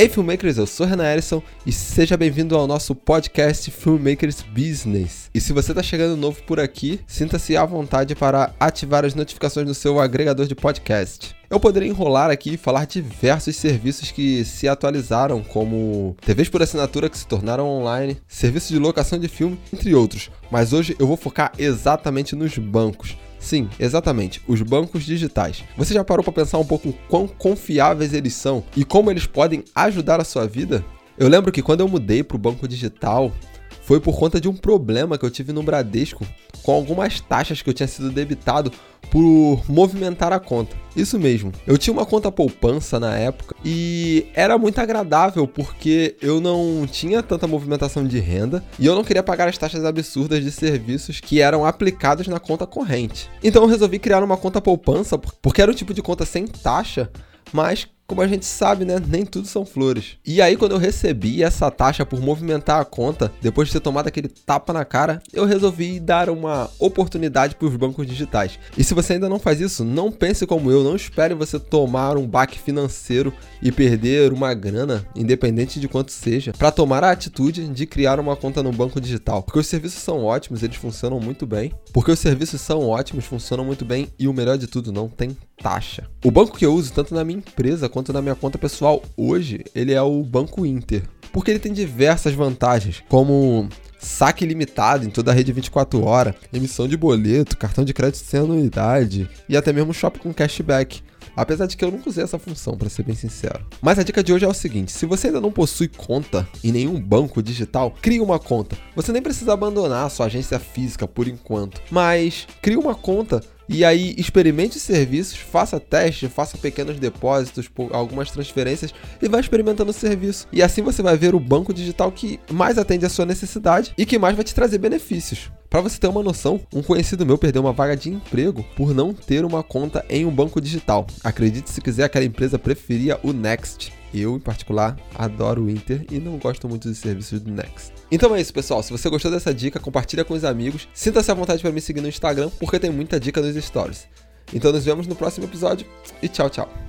Ei Filmmakers, eu sou Renan Erison e seja bem-vindo ao nosso podcast Filmmakers Business. E se você está chegando novo por aqui, sinta-se à vontade para ativar as notificações no seu agregador de podcast. Eu poderia enrolar aqui e falar diversos serviços que se atualizaram, como TVs por assinatura que se tornaram online, serviços de locação de filme, entre outros. Mas hoje eu vou focar exatamente nos bancos. Sim, exatamente, os bancos digitais. Você já parou para pensar um pouco quão confiáveis eles são e como eles podem ajudar a sua vida? Eu lembro que quando eu mudei para o banco digital, foi por conta de um problema que eu tive no Bradesco com algumas taxas que eu tinha sido debitado por movimentar a conta. Isso mesmo. Eu tinha uma conta poupança na época e era muito agradável porque eu não tinha tanta movimentação de renda e eu não queria pagar as taxas absurdas de serviços que eram aplicados na conta corrente. Então eu resolvi criar uma conta poupança porque era um tipo de conta sem taxa, mas como a gente sabe, né, nem tudo são flores. E aí, quando eu recebi essa taxa por movimentar a conta, depois de ter tomado aquele tapa na cara, eu resolvi dar uma oportunidade para os bancos digitais. E se você ainda não faz isso, não pense como eu, não espere você tomar um baque financeiro e perder uma grana, independente de quanto seja, para tomar a atitude de criar uma conta no banco digital. Porque os serviços são ótimos, eles funcionam muito bem. Porque os serviços são ótimos, funcionam muito bem e o melhor de tudo, não tem taxa. O banco que eu uso tanto na minha empresa quanto na minha conta pessoal hoje, ele é o Banco Inter. Porque ele tem diversas vantagens, como saque limitado em toda a rede 24 horas, emissão de boleto, cartão de crédito sem anuidade e até mesmo shopping com cashback. Apesar de que eu nunca usei essa função, para ser bem sincero. Mas a dica de hoje é o seguinte: se você ainda não possui conta em nenhum banco digital, crie uma conta. Você nem precisa abandonar a sua agência física por enquanto, mas crie uma conta e aí experimente os serviços, faça teste, faça pequenos depósitos, algumas transferências e vai experimentando o serviço. E assim você vai ver o banco digital que mais atende à sua necessidade e que mais vai te trazer benefícios. Para você ter uma noção, um conhecido meu perdeu uma vaga de emprego por não ter uma conta em um banco digital. Acredite se quiser, aquela empresa preferia o Next. Eu, em particular, adoro o Inter e não gosto muito dos serviços do Next. Então é isso, pessoal. Se você gostou dessa dica, compartilha com os amigos. Sinta-se à vontade para me seguir no Instagram, porque tem muita dica nos stories. Então nos vemos no próximo episódio e tchau, tchau.